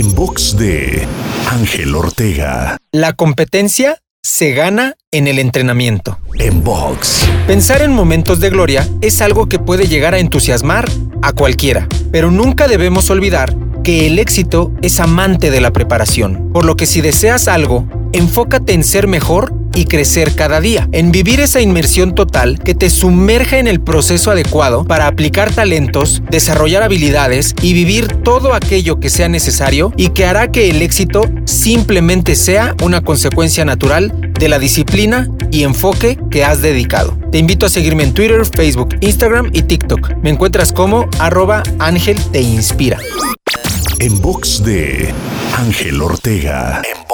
En box de Ángel Ortega. La competencia se gana en el entrenamiento. En box. Pensar en momentos de gloria es algo que puede llegar a entusiasmar a cualquiera, pero nunca debemos olvidar que el éxito es amante de la preparación, por lo que si deseas algo, enfócate en ser mejor y crecer cada día, en vivir esa inmersión total que te sumerja en el proceso adecuado para aplicar talentos, desarrollar habilidades y vivir todo aquello que sea necesario y que hará que el éxito simplemente sea una consecuencia natural de la disciplina y enfoque que has dedicado. Te invito a seguirme en Twitter, Facebook, Instagram y TikTok. Me encuentras como arroba Ángel Te Inspira. En box de Ángel Ortega. En.